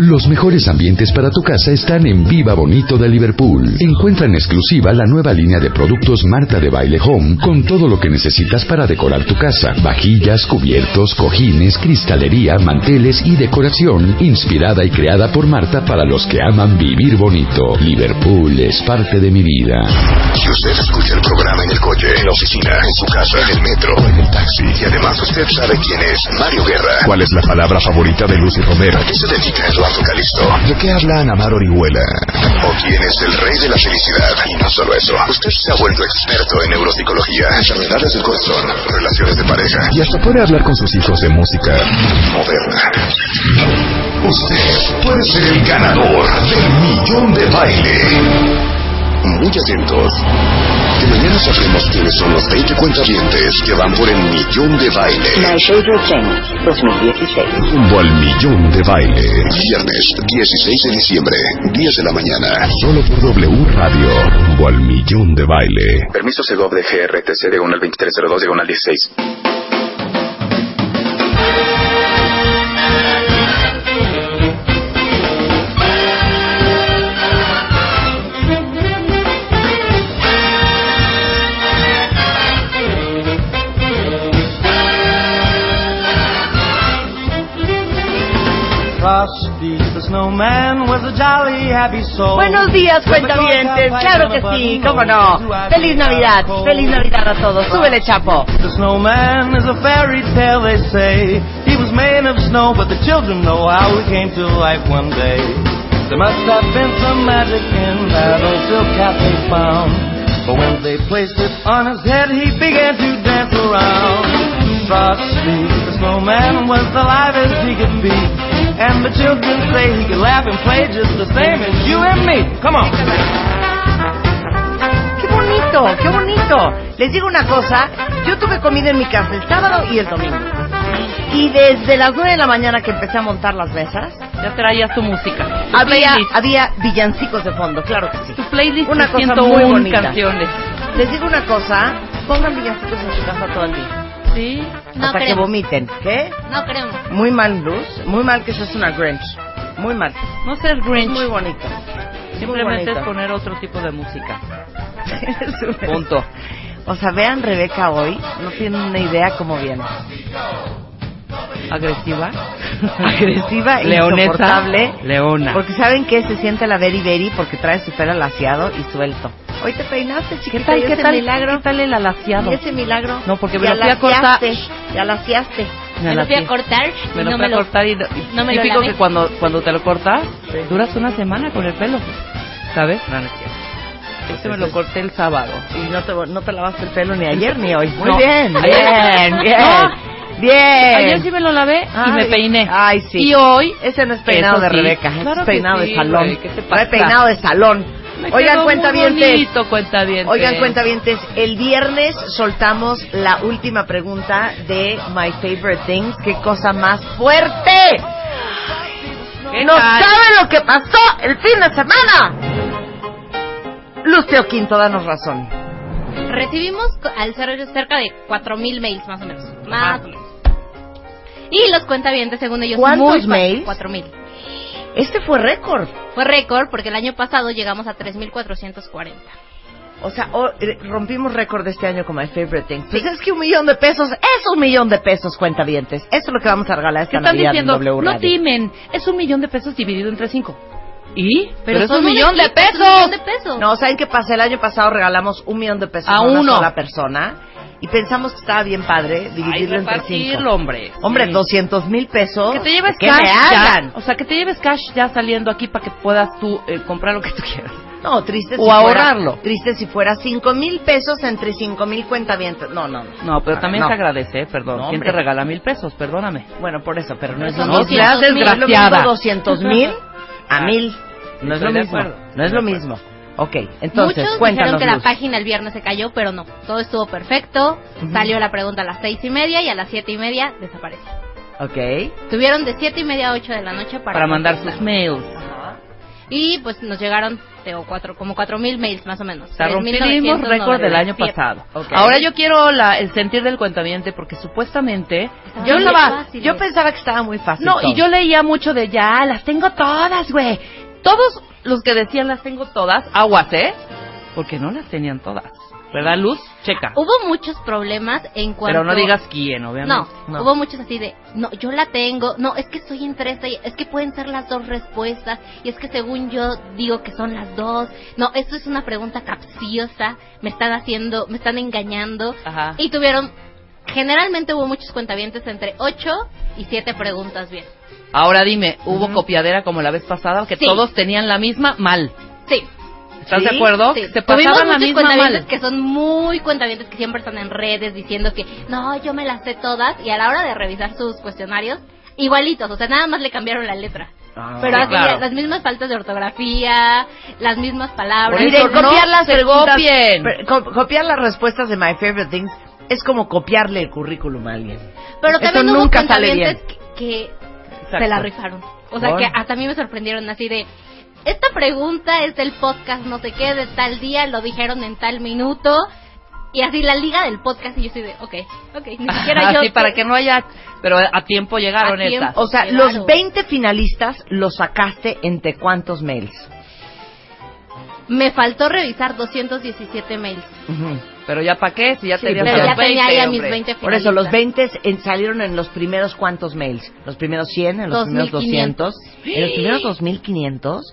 Los mejores ambientes para tu casa están en Viva Bonito de Liverpool. Encuentra en exclusiva la nueva línea de productos Marta de Baile Home con todo lo que necesitas para decorar tu casa. Vajillas, cubiertos, cojines, cristalería, manteles y decoración inspirada y creada por Marta para los que aman vivir bonito. Liverpool es parte de mi vida. Si usted escucha el programa en el coche, en la oficina, en su casa, en el metro o en el taxi, y además usted sabe quién es Mario Guerra, ¿Cuál es la palabra favorita de Lucy Romero? ¿a qué se dedica Eduardo? ¿De qué habla Ana Mar Orihuela? ¿O quién es el rey de la felicidad? Y no solo eso, usted se ha vuelto experto en neuropsicología, enfermedades del corazón, relaciones de pareja Y hasta puede hablar con sus hijos de música. moderna. Usted puede ser el ganador del millón de baile. Muy atentos. Que mañana sabremos quiénes son los 20 cuentavientes que van por el millón de baile. My Favorite Things 2016. Rumbo al millón de baile. Viernes 16 de diciembre, 10 de la mañana. Solo por W Radio. Rumbo al millón de baile. Permiso Segov de GRTC de 1 al 2302 de 1 al 16. Buenos días, cuentavientes. Claro que sí, cómo no. Feliz Navidad, feliz Navidad a todos. Súbele, chapo. The snowman is a fairy tale, they say. He was made of snow, but the children know how he came to life one day. There must have been some magic in that old silk cap they found. But when they placed it on his head, he began to dance around. Frosty, the snowman, was alive as he could be. And the children say he could laugh and play just the same as you and me. Come on. Qué bonito, qué bonito. Les digo una cosa, yo tuve comida en mi casa el sábado y el domingo. Y desde las 9 de la mañana que empecé a montar las mesas, Ya traías tu música. Tu había, playlist. había villancicos de fondo, claro que sí. Tu playlist Una cosa 101 muy bonita. canciones. Les digo una cosa, pongan villancicos en su casa todo el día. Sí. No hasta que queremos. vomiten. ¿Qué? No queremos. Muy mal, Luz. Muy mal que seas una Grinch. Muy mal. No ser Grinch. Muy bonito. Simplemente es poner otro tipo de música. Es un- Punto. O sea, vean Rebeca hoy, no tienen una idea cómo viene. Agresiva. Agresiva, Leonesa. insoportable. Leona. Porque saben que se siente la Beri Beri porque trae su pelo laciado y suelto. Hoy te peinaste, ¿Qué chiquita. tal, y qué ese tal, milagro. qué tal el alaciado? Y ese milagro. No, porque me lo fui a cortar. laciaste, Ya laciaste. Me lo fui a cortar Me lo no fui me a lo... cortar y, no me lo típico lavé. que cuando, cuando te lo cortas, duras una semana con el pelo. ¿Sabes? No, no es cierto. Este me lo corté el sábado. Y no te, no te lavaste el pelo ni ayer ni hoy. Muy No. bien, bien, bien. No. Bien. Ayer sí me lo lavé y me Ay, peiné. Ay, sí. Y hoy... Ese no es peinado Eso de sí. Rebeca, Claro es que peinado sí, de salón. güey, ¿qué te pasa? peinado de salón. Me Oigan, quedó cuenta muy bien. bonito, cuentavientes. Oigan, cuentavientes, el viernes soltamos la última pregunta de My Favorite Things. ¡Qué cosa más fuerte! ¿Qué ¡No tal? sabe lo que pasó el fin de semana! Lucio Quinto, danos razón. Recibimos al ser cerca de 4.000 mails, más o menos. Más o menos. Y los cuentavientes, según ellos, ¿Cuántos muy mails? 4.000. Este fue récord. Fue récord porque el año pasado llegamos a 3.440. O sea, o- eh, rompimos récord este año con My Favorite Things. Pues es que un millón de pesos es un millón de pesos, cuentavientes. Eso es lo que vamos a regalar esta ¿Qué están Navidad diciendo? en W No timen, es un millón de pesos dividido entre cinco. ¿Y? Pero, es un millón de es pesos. un millón de pesos. No, ¿saben qué pasa? El año pasado regalamos un millón de pesos A a, una uno. sola persona y pensamos que estaba bien padre Ay, dividirlo entre repartirlo, cinco. hombre. Hombre, Sí. 200 mil pesos. Que te lleves ¿qué cash me ya. hagan? O sea, que te lleves cash ya saliendo aquí para que puedas tú eh, comprar lo que tú quieras. No, triste O si fuera- ahorrarlo. triste si fuera 5 mil pesos entre 5 mil cuentavientos. No, no, no. No, pero también No. se agradece, eh, perdón. No, ¿Quién te regala mil pesos? Perdóname. Bueno, por eso, pero no es lo mismo. 200 mil. Es lo mismo Desgraciada. 200 mil a mil. No es lo mismo. No es lo mismo. Ok, entonces, Muchos cuéntanos. dijeron que la Luz. página el viernes se cayó, pero no. Todo estuvo perfecto. Salió la pregunta a las seis y media y a las siete y media desapareció. Ok. Tuvieron de siete y media a ocho de la noche para, Para mandar contestar. sus mails. Y pues nos llegaron o cuatro, como cuatro mil mails más o menos. O sea, 3.997. rompimos récord del año pasado. Ahora yo quiero la, el sentir del cuentaviente porque supuestamente yo estaba yo pensaba que estaba muy fácil. no todo. y yo leía mucho de ya las tengo todas, güey. Todos los que decían las tengo todas, aguas, ¿eh? Porque no las tenían todas. ¿Verdad, Luz? Checa. Hubo muchos problemas en cuanto... Pero no digas quién, No, obviamente. hubo muchos así de, no, yo la tengo, no, es que estoy entre esta, y- es que pueden ser las dos respuestas, y es que según yo digo que son las dos, no, esto es una pregunta capciosa, me están haciendo, me están engañando, Ajá. y tuvieron, generalmente hubo muchos cuentavientes entre ocho y siete preguntas bien. Ahora dime, ¿hubo copiadera como la vez pasada? Que Sí. todos tenían la misma mal. Sí, ¿Estás ¿Sí? de acuerdo? sí. Se Tuvimos pasaban la misma mal. que son muy cuentavientes que siempre están en redes diciendo que, no, yo me las sé todas, y a la hora de revisar sus cuestionarios, igualitos, o sea, nada más le cambiaron la letra. Ah, Pero sí, así, claro. las mismas faltas de ortografía, las mismas palabras. No copiar las se preguntas- copien. per- co- copiar las respuestas de My Favorite Things es como copiarle el currículum a alguien. Pero también hubo nunca sale que Exacto. se la rifaron. O sea, ¿Por? que hasta a mí me sorprendieron así de... Esta pregunta es del podcast no sé qué, de tal día, lo dijeron en tal minuto. Y así la liga del podcast y yo soy de, ok, ok, ni siquiera yo... Así para que no haya, pero a tiempo llegaron A tiempo. estas. O sea, los 20 finalistas los sacaste entre cuántos mails. Me faltó revisar 217 mails. Pero ya para qué, si ya Sí, tenías pero a ya los tenía 20, ya mis hombre. 20 Por eso, los finalistas. 20 en- salieron en los primeros cuántos mails. Los primeros 100, en los primeros 2500. 200. En los primeros 2500.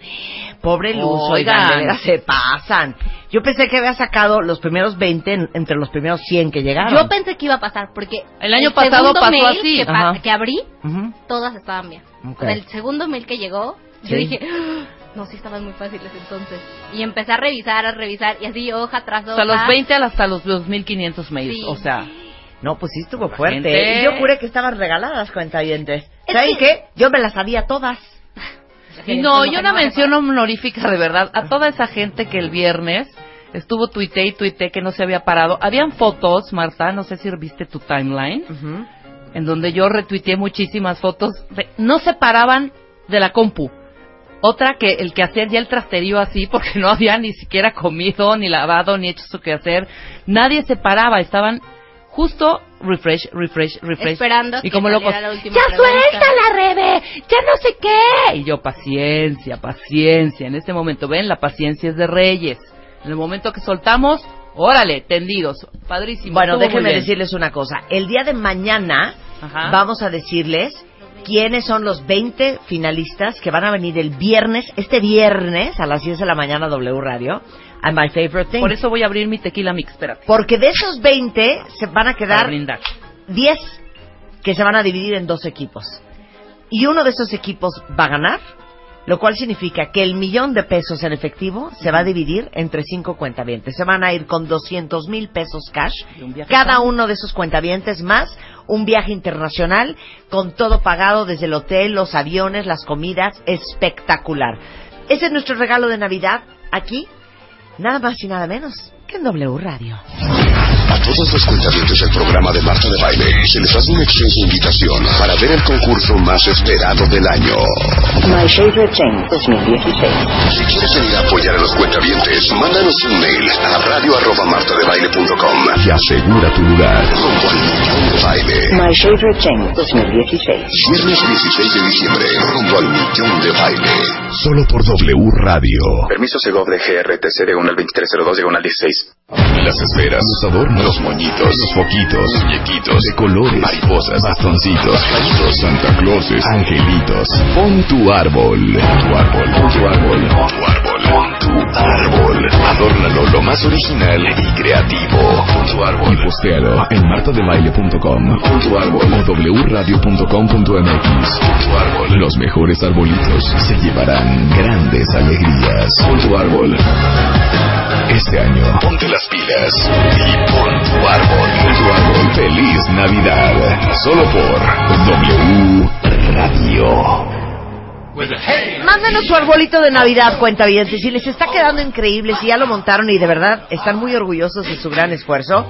Pobre Luz, Oigan. oigan, de veras se pasan. Yo pensé que había sacado los primeros 20 en- entre los primeros 100 que llegaron. Yo pensé que iba a pasar porque El año pasado segundo pasó mail así. Que, pa- Ajá. que abrí, Ujú. todas estaban bien. Ok. O sea, el segundo mail que llegó, Sí. yo dije, "Ah, no, sí estaban muy fáciles entonces. Y empecé a revisar, a revisar, y así hoja tras hoja. O sea, los 20 hasta los 2500 mails. Sí. O sea, No, pues sí estuvo fuerte. Gente. Y yo juré que estaban regaladas cuentavientes. Es ¿Saben que- qué? Yo me las sabía todas. Y no, y una mención honorífica de verdad a toda esa gente que el viernes estuvo tuite y tuite que no se había parado. Habían fotos, Marta, no sé si viste tu timeline, en donde yo retuiteé muchísimas fotos. de- no se paraban de la compu. Otra que el que hacer ya el trasterío así porque no había ni siquiera comido, ni lavado, ni hecho su quehacer. Nadie se paraba, estaban justo refresh, refresh, refresh. Esperando y que como locos. saliera la última ¡Ya pregunta". suelta la Rebe! ¡Ya no sé qué! Y yo, paciencia, paciencia. En este momento, ven, la paciencia es de reyes. En el momento que soltamos, órale, tendidos. Padrísimo. Bueno, déjenme decirles una cosa. El día de mañana Ajá. vamos a decirles quiénes son los 20 finalistas que van a venir el viernes, este viernes a las 10 de la mañana W Radio, a My Favorite Thing. Por eso voy a abrir mi tequila mix, espérate. Porque de esos 20 se van a quedar brindar. 10 que se van a dividir en dos equipos. Y uno de esos equipos va a ganar, lo cual significa que el millón de pesos en efectivo se va a dividir entre cinco cuentavientes. Se van a ir con 200 mil pesos cash, cada uno de esos cuentavientes más un viaje internacional con todo pagado desde el hotel, los aviones, las comidas, espectacular. Ese es nuestro regalo de Navidad aquí, nada más y nada menos que en W Radio. A todos los cuentavientes del programa de Marta de Baile se les hace una extensa invitación para ver el concurso más esperado del año. My Favorite Thing 2016. Si quieres venir a apoyar a los cuentavientes, mándanos un mail a radio arroba martadebaile.com Y asegura tu lugar. rumbo al millón de baile. My Favorite Thing 2016. Viernes 16 de diciembre, rumbo al millón de baile. Solo por W Radio. Permiso Segov de GRTC de 1 al 2302 de 1 al 16. Las esferas, los adornos, los moñitos, los foquitos, muñequitos de colores, mariposas, bastoncitos, payitos, Santa Clauses, angelitos. Pon tu árbol, pon tu árbol, pon tu árbol, pon tu árbol, pon tu árbol. Adórnalo lo más original y creativo. Pon tu árbol. Y postéalo en martadebaile.com. Pon tu árbol o wradio.com.mx. Pon tu árbol. Los mejores arbolitos se llevarán grandes alegrías. Pon tu árbol. Este año, ponte las pilas y pon tu árbol. Tu árbol. Feliz Navidad. Solo por W Radio. Mándanos su arbolito de Navidad, cuenta bien. Si les está quedando increíble, si ya lo montaron y de verdad están muy orgullosos de su gran esfuerzo,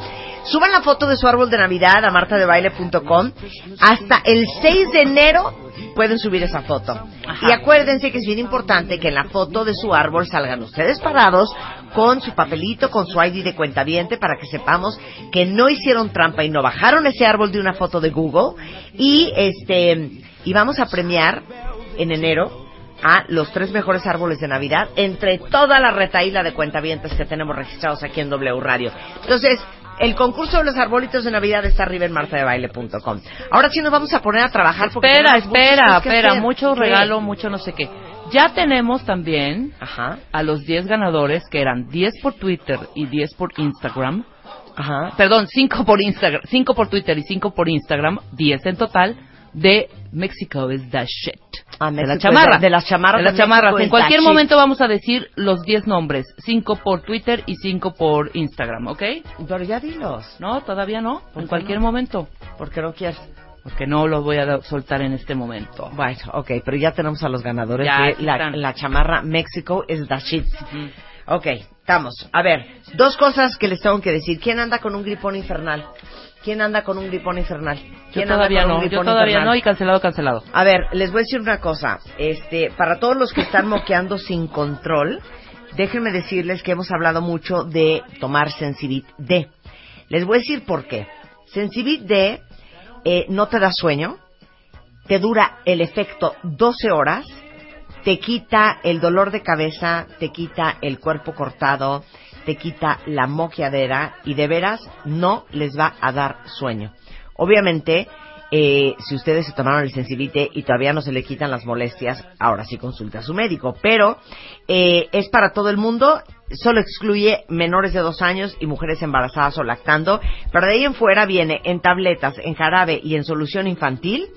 Suban la foto de su árbol de Navidad a martadebaile.com. Hasta el 6 de enero pueden subir esa foto. Y acuérdense que es bien importante que en la foto de su árbol salgan ustedes parados con su papelito, con su ID de cuentaviente para que sepamos que no hicieron trampa y no bajaron ese árbol de una foto de Google y este y vamos a premiar en enero a los tres mejores árboles de Navidad entre toda la retaíla de cuentavientes que tenemos registrados aquí en W Radio. Entonces, el concurso de los arbolitos de Navidad está arriba en martadebaile.com. Ahora sí nos vamos a poner a trabajar porque Espera, espera, espera, hacer. mucho regalo, mucho no sé qué. Ya tenemos también Ajá, a los 10 ganadores, que eran 10 por Twitter y 10 por Instagram. ajá. Perdón, 5 por Instagram, 5 por Twitter y 5 por Instagram, 10 en total, de Mexico is the shit. Ah, de la México chamarra. de- las chamarras De las México chamarras. En cualquier the shit. momento vamos a decir los 10 nombres. 5 por Twitter y 5 por Instagram, ¿ok? Pero ya dilos, No, todavía no. ¿Por En qué cualquier no? momento. porque no quieres. Porque no los voy a soltar en este momento. Bueno, ok, pero ya tenemos a los ganadores Ya, de la, chamarra México is the shit. Ok, estamos. A ver, dos cosas que les tengo que decir. ¿Quién anda con un gripón infernal? ¿Quién anda con un gripón infernal? Yo ¿Quién anda todavía con un no, yo gripón todavía infernal? no y cancelado, cancelado. A ver, les voy a decir una cosa. Este, para todos los que están moqueando sin control, déjenme decirles que hemos hablado mucho de tomar Sensibit D. Les voy a decir por qué. Sensibit D eh, no te da sueño, te dura el efecto 12 horas, te quita el dolor de cabeza, te quita el cuerpo cortado, te quita la moqueadera y de veras no les va a dar sueño. Obviamente, eh, si ustedes se tomaron el sensibite y todavía no se le quitan las molestias, ahora sí consulte a su médico. Pero eh, es para todo el mundo, solo excluye menores de dos años y mujeres embarazadas o lactando. Pero de ahí en fuera viene en tabletas, en jarabe y en solución infantil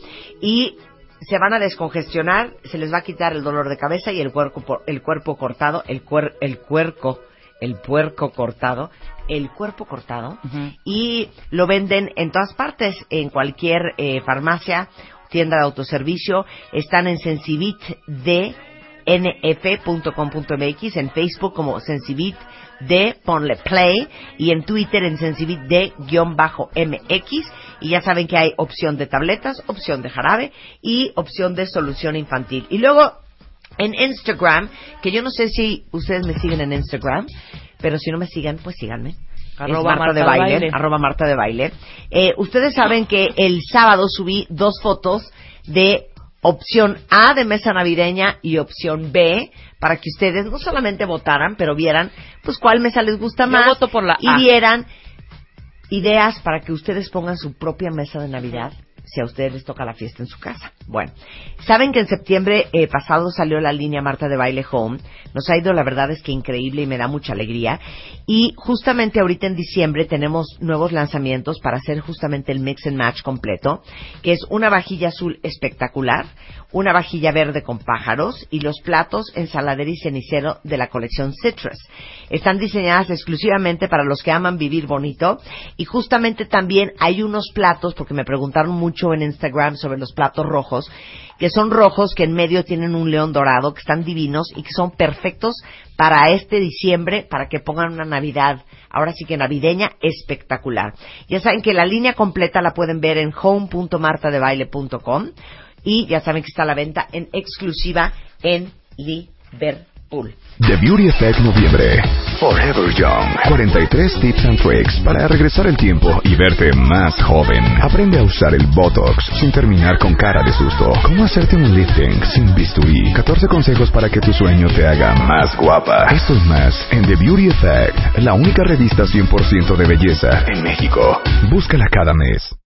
y se van a descongestionar, se les va a quitar el dolor de cabeza y el cuerpo, el cuerpo cortado, el, cuer, el cuerco, el puerco cortado, el cuerpo cortado y lo venden en todas partes, en cualquier eh, farmacia, tienda de autoservicio, están en sensibitdnf.com.mx, en Facebook como sensibit de ponle play y en Twitter en sensibit de guion bajo mx y ya saben que hay opción de tabletas, opción de jarabe y opción de solución infantil. Y luego en Instagram, que yo no sé si ustedes me siguen en Instagram, pero si no me siguen, pues síganme. Arroba Es Marta, de Marta de baile, Baile. arroba Marta de baile. Eh, ustedes saben que el sábado subí dos fotos de opción A de mesa navideña y opción B para que ustedes no solamente votaran, pero vieran pues cuál mesa les gusta Yo más voto por la y vieran ideas para que ustedes pongan su propia mesa de Navidad si a ustedes les toca la fiesta en su casa. Bueno, saben que en septiembre eh, pasado salió la línea Marta de Baile Home. Nos ha ido, la verdad es que increíble y me da mucha alegría. Y justamente ahorita en diciembre tenemos nuevos lanzamientos para hacer justamente el mix and match completo, que es una vajilla azul espectacular, una vajilla verde con pájaros y los platos ensaladera y cenicero de la colección Citrus. Están diseñadas exclusivamente para los que aman vivir bonito y justamente también hay unos platos, porque me preguntaron mucho en Instagram sobre los platos rojos, que son rojos que en medio tienen un león dorado, que están divinos y que son perfectos para este diciembre, para que pongan una Navidad, ahora sí que navideña, espectacular. Ya saben que la línea completa la pueden ver en home.martadebaile.com y ya saben que está a la venta en exclusiva en The Beauty Effect Noviembre. Forever Young. 43 tips and tricks para regresar el tiempo y verte más joven. Aprende a usar el Botox sin terminar con cara de susto. Cómo hacerte un lifting sin bisturí. 14 consejos para que tu sueño te haga más guapa. Esto y más en The Beauty Effect, la única revista 100% de belleza en México. Búscala cada mes.